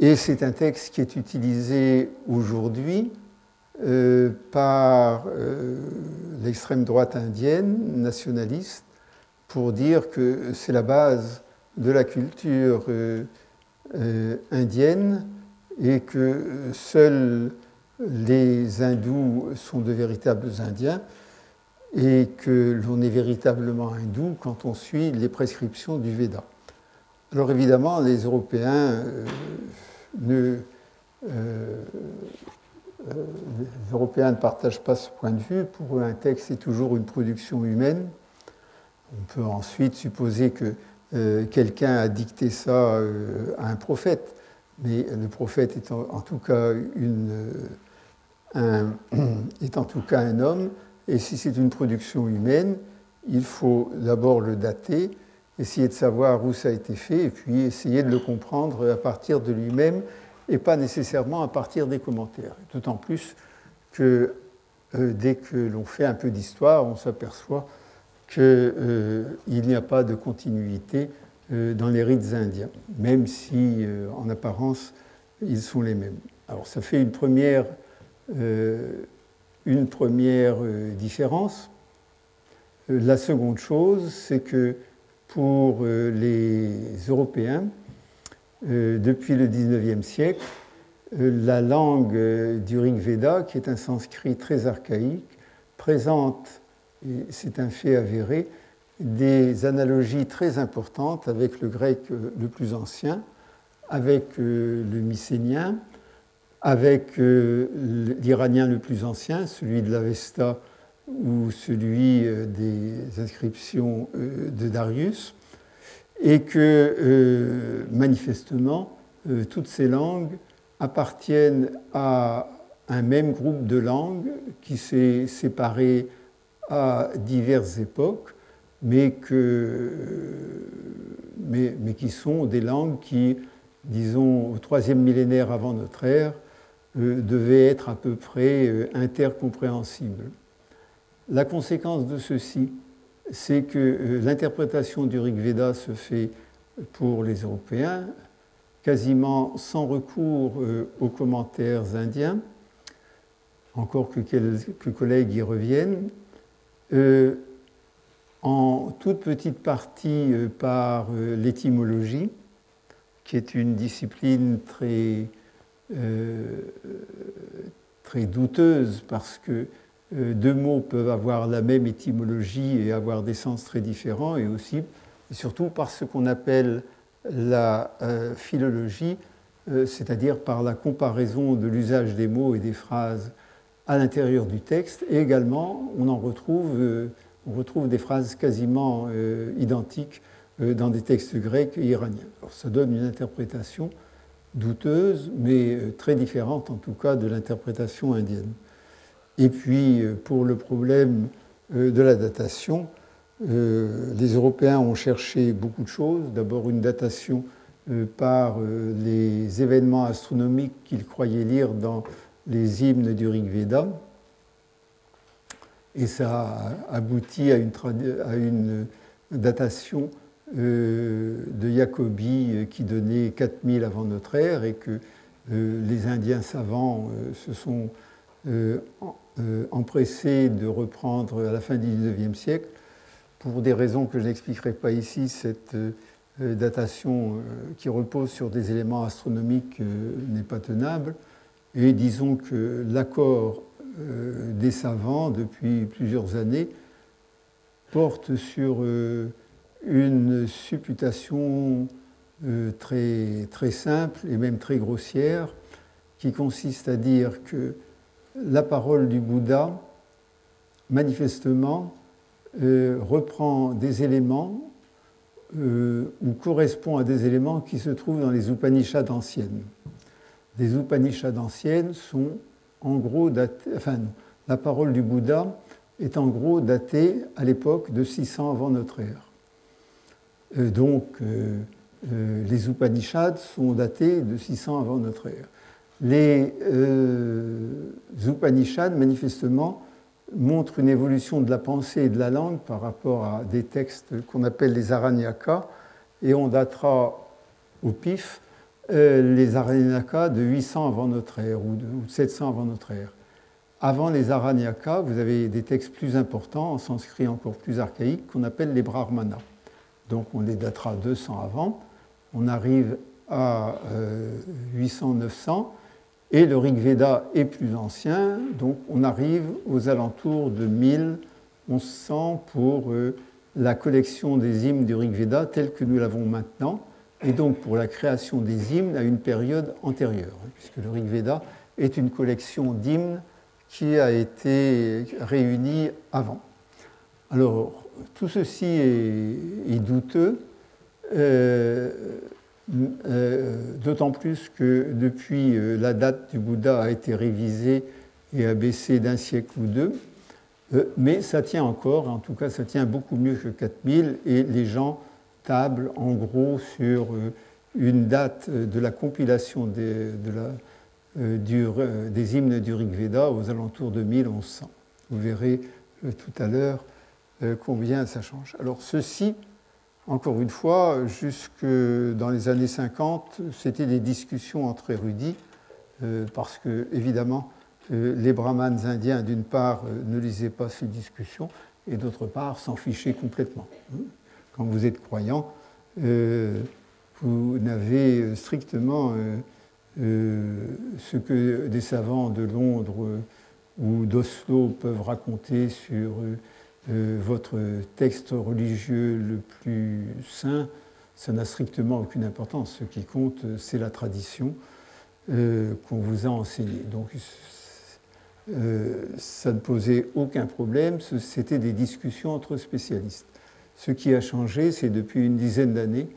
Et c'est un texte qui est utilisé aujourd'hui par l'extrême droite indienne, nationaliste, pour dire que c'est la base de la culture indienne et que seuls les hindous sont de véritables indiens et que l'on est véritablement hindou quand on suit les prescriptions du Veda. Alors évidemment, les Européens euh, ne, euh, les Européens ne partagent pas ce point de vue. Pour eux, un texte est toujours une production humaine. On peut ensuite supposer que euh, quelqu'un a dicté ça à un prophète, mais le prophète est en tout cas un homme et si c'est une production humaine, il faut d'abord le dater, essayer de savoir où ça a été fait, et puis essayer de le comprendre à partir de lui-même et pas nécessairement à partir des commentaires. D'autant plus que euh, dès que l'on fait un peu d'histoire, on s'aperçoit qu'il euh, n'y a pas de continuité euh, dans les rites indiens, même si en apparence ils sont les mêmes. Alors ça fait une première une première différence. La seconde chose, c'est que pour euh, les Européens, depuis le XIXe siècle, la langue du Rig Veda, qui est un sanskrit très archaïque, présente, et c'est un fait avéré, des analogies très importantes avec le grec le plus ancien, avec le mycénien, avec euh, l'Iranien le plus ancien, celui de l'Avesta ou celui euh, des inscriptions euh, de Darius, et que manifestement, toutes ces langues appartiennent à un même groupe de langues qui s'est séparé à diverses époques, mais, que, mais, mais, qui sont des langues qui, disons, au troisième millénaire avant notre ère, euh, devait être à peu près euh, intercompréhensible. La conséquence de ceci, c'est que euh, l'interprétation du Rig Veda se fait pour les Européens quasiment sans recours aux commentaires indiens, encore que quelques collègues y reviennent, en toute petite partie par l'étymologie, qui est une discipline très euh, douteuse parce que euh, deux mots peuvent avoir la même étymologie et avoir des sens très différents, et aussi, et surtout par ce qu'on appelle la euh, philologie, c'est-à-dire par la comparaison de l'usage des mots et des phrases à l'intérieur du texte, et également on en retrouve, on retrouve des phrases quasiment identiques dans des textes grecs et iraniens. Ça donne une interprétation douteuse, mais euh, très différente en tout cas de l'interprétation indienne. Et puis euh, pour le problème euh, de la datation, les Européens ont cherché beaucoup de choses. D'abord une datation par les événements astronomiques qu'ils croyaient lire dans les hymnes du Rig Veda. Et ça a abouti à une, à une datation euh, de Jacobi euh, qui donnait 4000 avant notre ère et que euh, les Indiens savants se sont empressés de reprendre à la fin du XIXe siècle. Pour des raisons que je n'expliquerai pas ici, cette datation qui repose sur des éléments astronomiques n'est pas tenable. Et disons que l'accord des savants depuis plusieurs années porte sur une supputation euh, très simple et même très grossière qui consiste à dire que la parole du Bouddha, manifestement, euh, reprend des éléments euh, ou correspond à des éléments qui se trouvent dans les Upanishads anciennes. Les Upanishads anciennes sont en gros datées, la parole du Bouddha est en gros datée à l'époque de 600 avant notre ère. Euh, donc, les Upanishads sont datés de 600 avant notre ère. Les Upanishads, manifestement, montrent une évolution de la pensée et de la langue par rapport à des textes qu'on appelle les Aranyakas, et on datera au pif les Aranyakas de 800 avant notre ère ou de 700 avant notre ère. avant les Aranyaka, vous avez des textes plus importants, en sanskrit encore plus archaïques, qu'on appelle les Brahmanas. Donc on les datera 200 avant. On arrive à 800-900 et le Rig Veda est plus ancien, donc on arrive aux alentours de 1100 pour euh, la collection des hymnes du Rig Veda tel que nous l'avons maintenant, et donc pour la création des hymnes à une période antérieure, hein, puisque le Rig Veda est une collection d'hymnes qui a été réunie avant. Alors, tout ceci est, douteux. Euh, d'autant plus que depuis euh, la date du Bouddha a été révisée et a baissé d'un siècle ou deux, euh, mais ça tient encore, en tout cas ça tient beaucoup mieux que 4000, et les gens tablent en gros sur une date de la compilation des, des hymnes du Rig Veda aux alentours de 1100. Vous verrez tout à l'heure combien ça change. Alors ceci encore une fois, jusque dans les années 50, c'était des discussions entre érudits, euh, parce que, évidemment, euh, les brahmanes indiens, d'une part, euh, ne lisaient pas ces discussions, et d'autre part, s'en fichaient complètement. Quand vous êtes croyant, vous n'avez strictement ce que des savants de Londres ou d'Oslo peuvent raconter sur euh, votre texte religieux le plus saint, ça n'a strictement aucune importance. Ce qui compte, c'est la tradition euh, qu'on vous a enseignée. Donc, euh, ça ne posait aucun problème, c'était des discussions entre spécialistes. Ce qui a changé, c'est depuis une dizaine d'années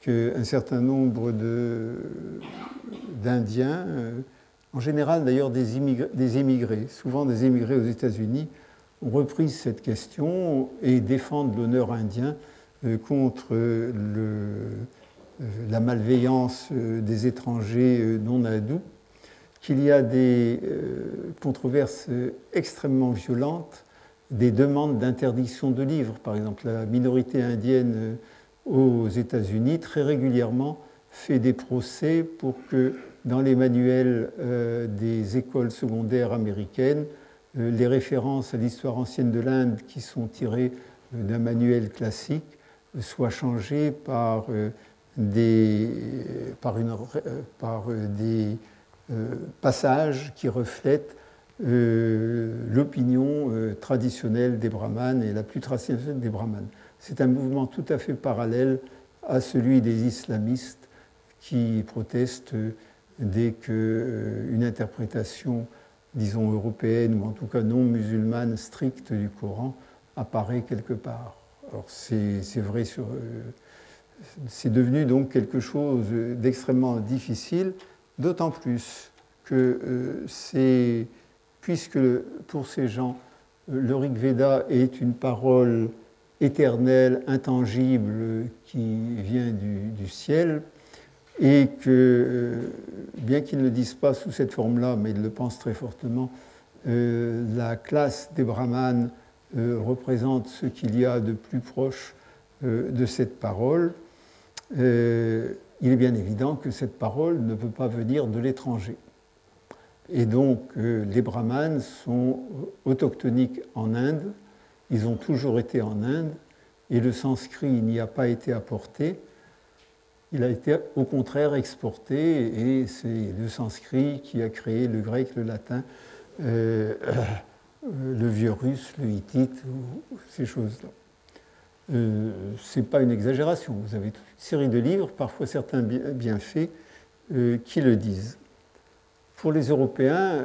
qu'un certain nombre d'Indiens, en général d'ailleurs des, des émigrés, souvent des émigrés aux États-Unis, ont repris cette question et défendent l'honneur indien euh, contre euh, la malveillance euh, des étrangers non hindous, qu'il y a des controverses extrêmement violentes, des demandes d'interdiction de livres. Par exemple, la minorité indienne aux États-Unis très régulièrement fait des procès pour que dans les manuels des écoles secondaires américaines, les références à l'histoire ancienne de l'Inde qui sont tirées euh, d'un manuel classique soient changées par euh, des, par une, par des passages qui reflètent l'opinion traditionnelle des brahmanes et la plus traditionnelle des brahmanes. C'est un mouvement tout à fait parallèle à celui des islamistes qui protestent dès qu'une interprétation disons, européenne ou en tout cas non musulmane stricte du Coran apparaît quelque part. Alors c'est vrai. Euh, c'est devenu donc quelque chose d'extrêmement difficile, d'autant plus que euh, c'est. Puisque pour ces gens, le Rig Veda est une parole éternelle, intangible, qui vient du ciel, et que, euh, bien qu'ils ne le disent pas sous cette forme-là, mais ils le pensent très fortement, euh, la classe des brahmanes euh, représente ce qu'il y a de plus proche de cette parole. il est bien évident que cette parole ne peut pas venir de l'étranger. Et donc, les brahmanes sont autochtoniques en Inde, ils ont toujours été en Inde, et le sanskrit n'y a pas été apporté il a été au contraire exporté et c'est le sanskrit qui a créé le grec, le latin, euh, le vieux russe, le hittite, ces choses-là. Euh, Ce n'est pas une exagération. Vous avez toute une série de livres, parfois certains bien faits, euh, qui le disent. Pour les Européens,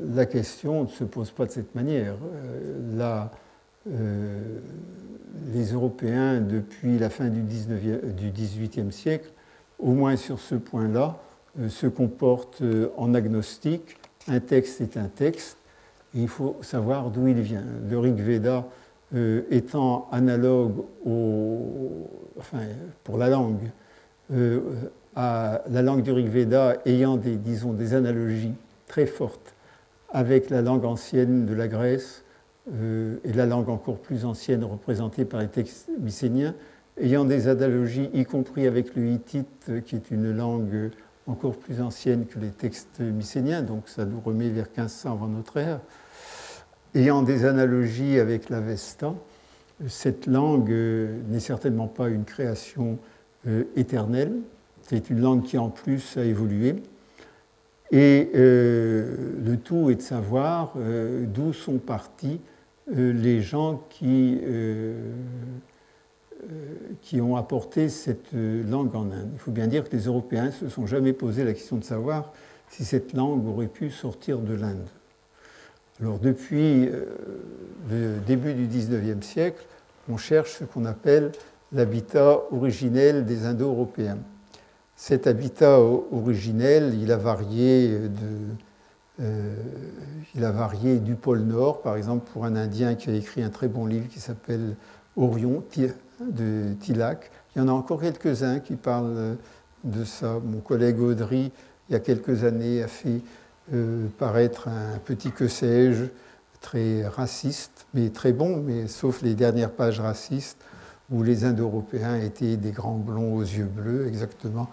la question ne se pose pas de cette manière. Les Européens, depuis la fin du, XVIIIe siècle, au moins sur ce point-là, euh, se comportent euh, en agnostique. Un texte est un texte, et il faut savoir d'où il vient. Le Rig Veda euh, étant analogue enfin, pour la langue, à la langue du Rig Veda ayant disons, des analogies très fortes avec la langue ancienne de la Grèce, euh, et la langue encore plus ancienne représentée par les textes mycéniens, ayant des analogies, y compris avec le hittite, qui est une langue encore plus ancienne que les textes mycéniens, donc ça nous remet vers 1500 avant notre ère. Ayant des analogies avec l'Avesta, cette langue euh, n'est certainement pas une création euh, éternelle, c'est une langue qui en plus a évolué. Et le tout est de savoir d'où sont partis les gens qui, qui ont apporté cette langue en Inde. Il faut bien dire que les Européens ne se sont jamais posé la question de savoir si cette langue aurait pu sortir de l'Inde. Alors depuis le début du XIXe siècle, on cherche ce qu'on appelle l'habitat originel des Indo-Européens. Cet habitat originel, il a varié, de, euh, il a varié du pôle Nord, par exemple pour un Indien qui a écrit un très bon livre qui s'appelle Orion de Tilac. Il y en a encore quelques-uns qui parlent de ça. Mon collègue Audry, il y a quelques années, a fait euh, paraître un petit que sais-je très raciste, mais très bon, mais sauf les dernières pages racistes où les Indo-Européens étaient des grands blonds aux yeux bleus, exactement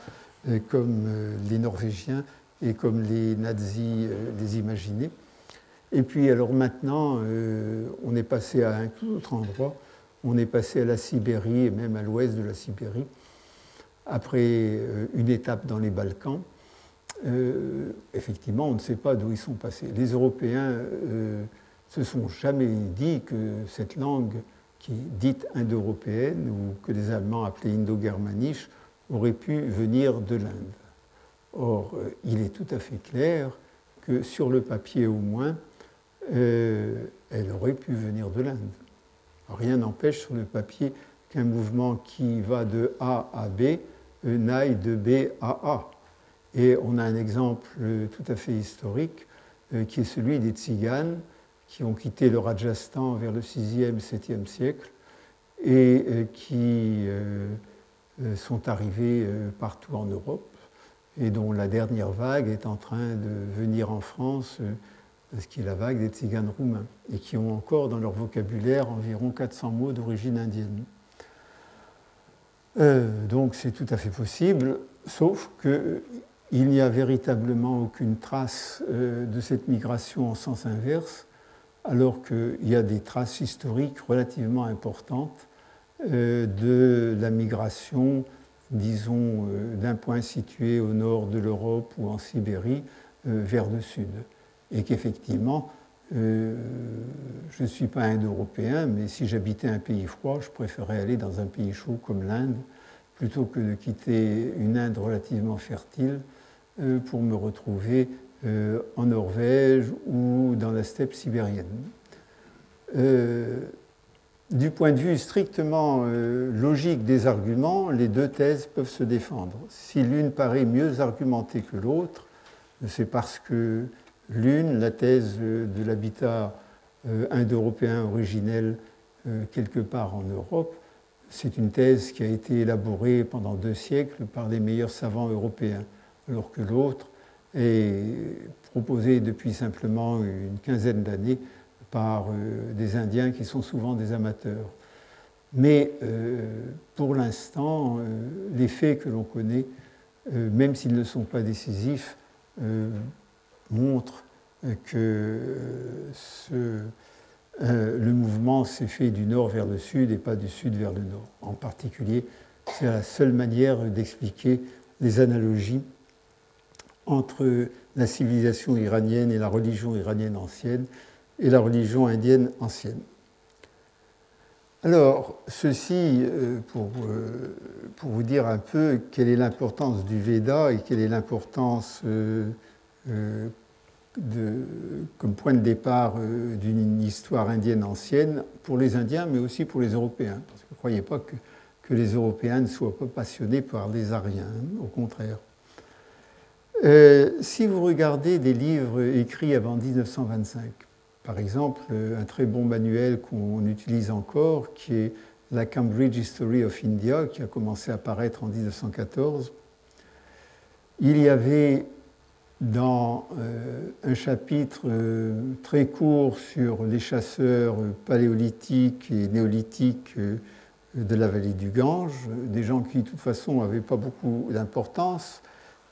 euh, comme euh, les Norvégiens et comme les nazis euh, les imaginaient. Et puis alors maintenant, on est passé à un tout autre endroit, on est passé à la Sibérie et même à l'ouest de la Sibérie, après une étape dans les Balkans. effectivement, on ne sait pas d'où ils sont passés. Les Européens se sont jamais dit que cette langue qui est dite indo-européenne ou que les Allemands appelaient indo-germanisch aurait pu venir de l'Inde. Or, euh, il est tout à fait clair que sur le papier au moins, euh, elle aurait pu venir de l'Inde. Rien n'empêche sur le papier qu'un mouvement qui va de A à B euh, n'aille de B à A. Et on a un exemple tout à fait historique qui est celui des tziganes qui ont quitté le Rajasthan vers le 6e, 7e siècle et qui sont arrivés partout en Europe et dont la dernière vague est en train de venir en France, ce qui est la vague des tziganes roumains, et qui ont encore dans leur vocabulaire environ 400 mots d'origine indienne. donc c'est tout à fait possible, sauf qu'il n'y a véritablement aucune trace de cette migration en sens inverse, alors qu'il y a des traces historiques relativement importantes euh, de la migration, disons, euh, d'un point situé au nord de l'Europe ou en Sibérie euh, vers le sud. Et qu'effectivement, je ne suis pas indo-européen, mais si j'habitais un pays froid, je préférerais aller dans un pays chaud comme l'Inde, plutôt que de quitter une Inde relativement fertile pour me retrouver euh, en Norvège ou dans la steppe sibérienne. Euh, du point de vue strictement euh, logique des arguments, les deux thèses peuvent se défendre. Si l'une paraît mieux argumentée que l'autre, c'est parce que l'une, la thèse de l'habitat indo-européen originel quelque part en Europe, c'est une thèse qui a été élaborée pendant deux siècles par les meilleurs savants européens, alors que l'autre est proposé depuis simplement une quinzaine d'années par euh, des Indiens qui sont souvent des amateurs. Mais euh, pour l'instant, euh, les faits que l'on connaît, même s'ils ne sont pas décisifs, montrent que le mouvement s'est fait du nord vers le sud et pas du sud vers le nord. En particulier, c'est la seule manière d'expliquer les analogies entre la civilisation iranienne et la religion iranienne ancienne et la religion indienne ancienne. Alors, ceci euh, pour, euh, pour, vous dire un peu quelle est l'importance du Veda et quelle est l'importance euh, comme point de départ d'une histoire indienne ancienne pour les Indiens, mais aussi pour les Européens. Parce que ne croyez pas que, que, les Européens ne soient pas passionnés par les Ariens, hein, au contraire. Si vous regardez des livres écrits avant 1925, par exemple, un très bon manuel qu'on utilise encore, qui est la Cambridge History of India, qui a commencé à apparaître en 1914, il y avait dans euh, un chapitre euh, très court sur les chasseurs paléolithiques et néolithiques de la vallée du Gange, des gens qui de toute façon n'avaient pas beaucoup d'importance,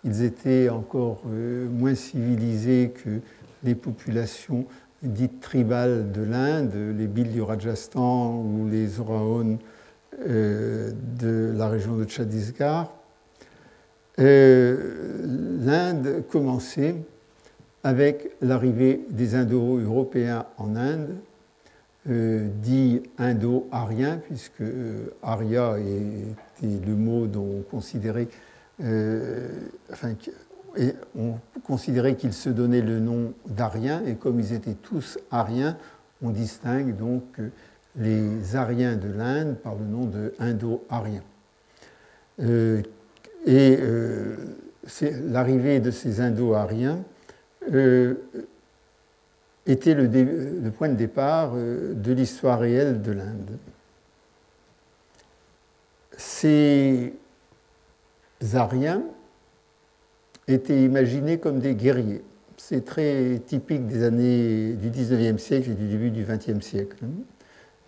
ils étaient encore moins civilisés que les populations dites tribales de l'Inde, les Bhil du Rajasthan ou les Oraons de la région de Chhattisgarh. L'Inde commençait avec l'arrivée des Indo-Européens en Inde, euh, dit indo-arien, puisque euh, aria était le mot dont on considérait, euh, on considérait qu'ils se donnaient le nom d'Ariens, et comme ils étaient tous ariens, on distingue donc les Ariens de l'Inde par le nom de Indo-Ariens. et l'arrivée de ces Indo-Ariens euh, était le, point de départ euh, de l'histoire réelle de l'Inde. Ces Ariens étaient imaginés comme des guerriers. C'est très typique des années du 19e siècle et du début du 20e siècle.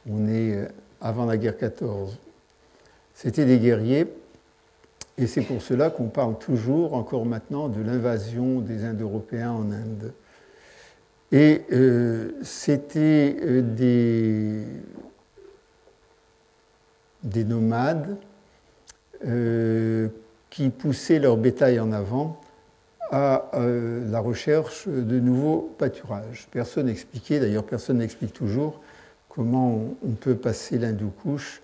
On est euh, avant la guerre 14. C'était des guerriers et c'est pour cela qu'on parle toujours, encore maintenant, de l'invasion des Indo-Européens en Inde. Et euh, c'était euh, des, des, nomades qui poussaient leur bétail en avant à la recherche de nouveaux pâturages. Personne n'expliquait, d'ailleurs personne n'explique toujours comment on peut passer l'Hindoukouche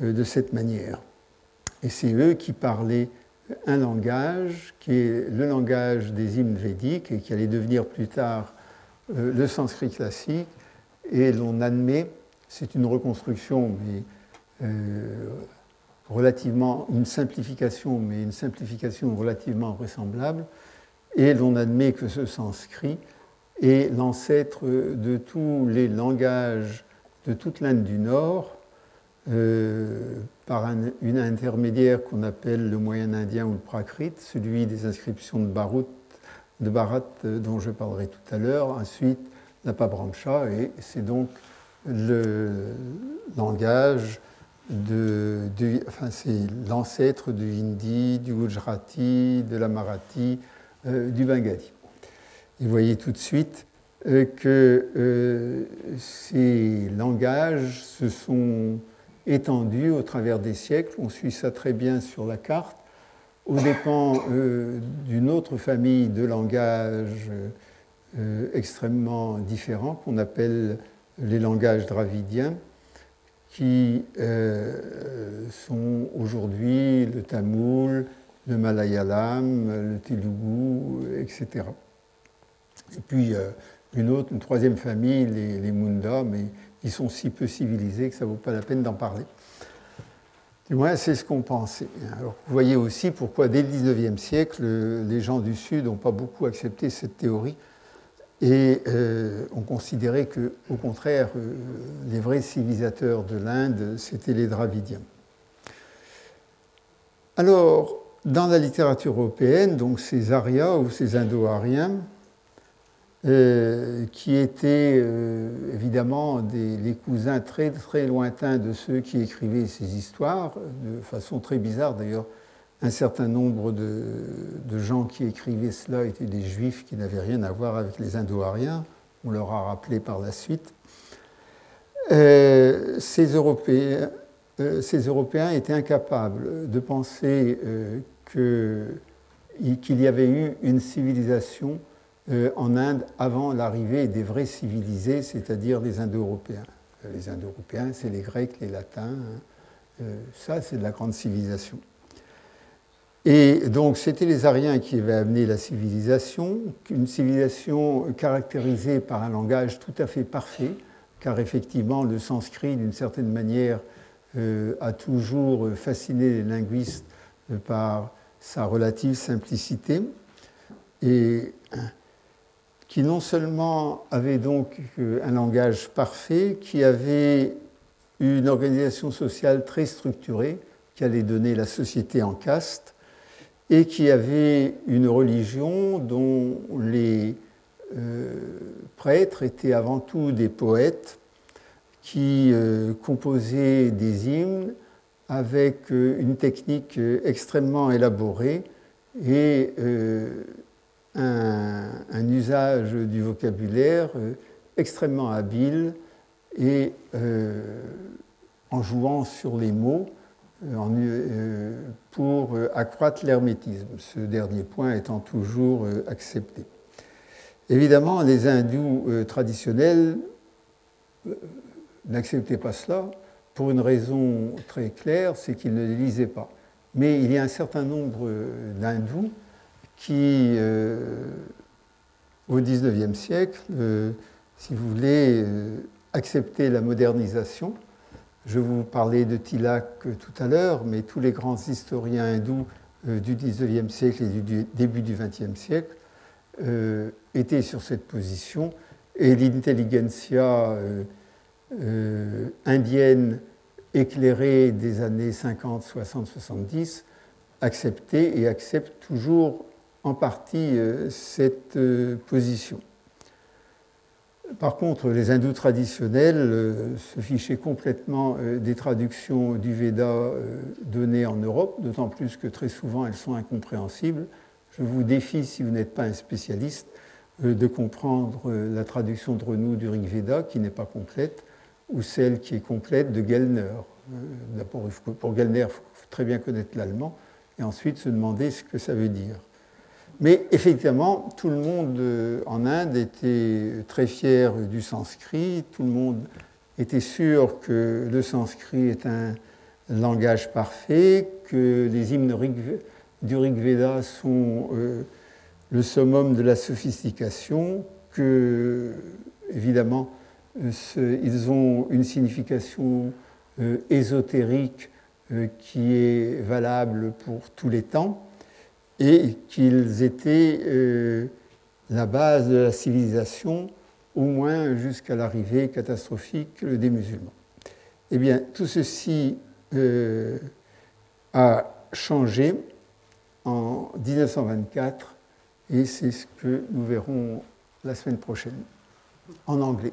de cette manière. Et c'est eux qui parlaient un langage qui est le langage des hymnes védiques et qui allait devenir plus tard euh, le sanskrit classique. Et l'on admet, c'est une reconstruction, mais euh, relativement, une simplification, mais une simplification relativement vraisemblable. Et l'on admet que ce sanskrit est l'ancêtre de tous les langages de toute l'Inde du Nord, euh, par une intermédiaire qu'on appelle le moyen indien ou le prakrit, celui des inscriptions de, Bharat euh, dont je parlerai tout à l'heure, ensuite la Pabramcha, et c'est donc le langage de, l'ancêtre du hindi, du gujarati, de la marathi, du bengali. Vous voyez tout de suite que ces langages se sont étendue au travers des siècles. On suit ça très bien sur la carte, au dépend euh, d'une autre famille de langages euh, extrêmement différents qu'on appelle les langages dravidiens, qui euh, sont aujourd'hui le tamoul, le malayalam, le telugu, etc. Et puis une autre, une troisième famille, les, les Munda, mais ils sont si peu civilisés que ça ne vaut pas la peine d'en parler. Du moins, c'est ce qu'on pensait. Alors, vous voyez aussi pourquoi, dès le XIXe siècle, les gens du Sud n'ont pas beaucoup accepté cette théorie et euh, ont considéré que, au contraire, euh, les vrais civilisateurs de l'Inde, c'était les Dravidiens. Alors, dans la littérature européenne, donc ces Aryas ou ces Indo-Ariens, euh, qui étaient euh, évidemment des, les cousins très très lointains de ceux qui écrivaient ces histoires, de façon très bizarre d'ailleurs. Un certain nombre de, gens qui écrivaient cela étaient des juifs qui n'avaient rien à voir avec les Indo-Ariens, on leur a rappelé par la suite. Euh, ces, Européens, ces, Européens, étaient incapables de penser qu'il y avait eu une civilisation euh, en Inde avant l'arrivée des vrais civilisés, c'est-à-dire des Indo-Européens. Euh, les Indo-Européens, c'est les Grecs, les Latins. Hein. Euh, ça, c'est de la grande civilisation. Et donc, c'était les Ariens qui avaient amené la civilisation, une civilisation caractérisée par un langage tout à fait parfait, car effectivement, le sanskrit, d'une certaine manière, a toujours fasciné les linguistes par sa relative simplicité. Et qui non seulement avait donc un langage parfait, qui avait une organisation sociale très structurée, qui allait donner la société en caste, et qui avait une religion dont les euh, prêtres étaient avant tout des poètes qui euh, composaient des hymnes avec une technique extrêmement élaborée et un, un, usage du vocabulaire extrêmement habile et en jouant sur les mots pour accroître l'hermétisme, ce dernier point étant toujours accepté. Évidemment, les hindous traditionnels n'acceptaient pas cela pour une raison très claire, c'est qu'ils ne les lisaient pas. Mais il y a un certain nombre d'hindous qui, euh, au XIXe siècle, euh, si vous voulez, euh, accepter la modernisation. Je vous parlais de Tilak tout à l'heure, mais tous les grands historiens hindous du XIXe siècle et du début du XXe siècle étaient sur cette position, et l'intelligentsia indienne éclairée des années 50, 60, 70 acceptait et accepte toujours en partie euh, cette euh, position. Par contre, les hindous traditionnels euh, se fichaient complètement des traductions du Veda données en Europe, d'autant plus que très souvent elles sont incompréhensibles. Je vous défie, si vous n'êtes pas un spécialiste, de comprendre la traduction de Renou du Rig Veda, qui n'est pas complète, ou celle qui est complète de Gellner. Pour Gellner, il faut très bien connaître l'allemand, et ensuite se demander ce que ça veut dire. Mais effectivement, tout le monde euh, en Inde était très fier du sanskrit, tout le monde était sûr que le sanskrit est un langage parfait, que les hymnes du Rig Veda sont euh, le summum de la sophistication, que, évidemment, ils ont une signification euh, ésotérique qui est valable pour tous les temps et qu'ils étaient euh, la base de la civilisation, au moins jusqu'à l'arrivée catastrophique des musulmans. Eh bien, tout ceci euh, a changé en 1924 et c'est ce que nous verrons la semaine prochaine en anglais.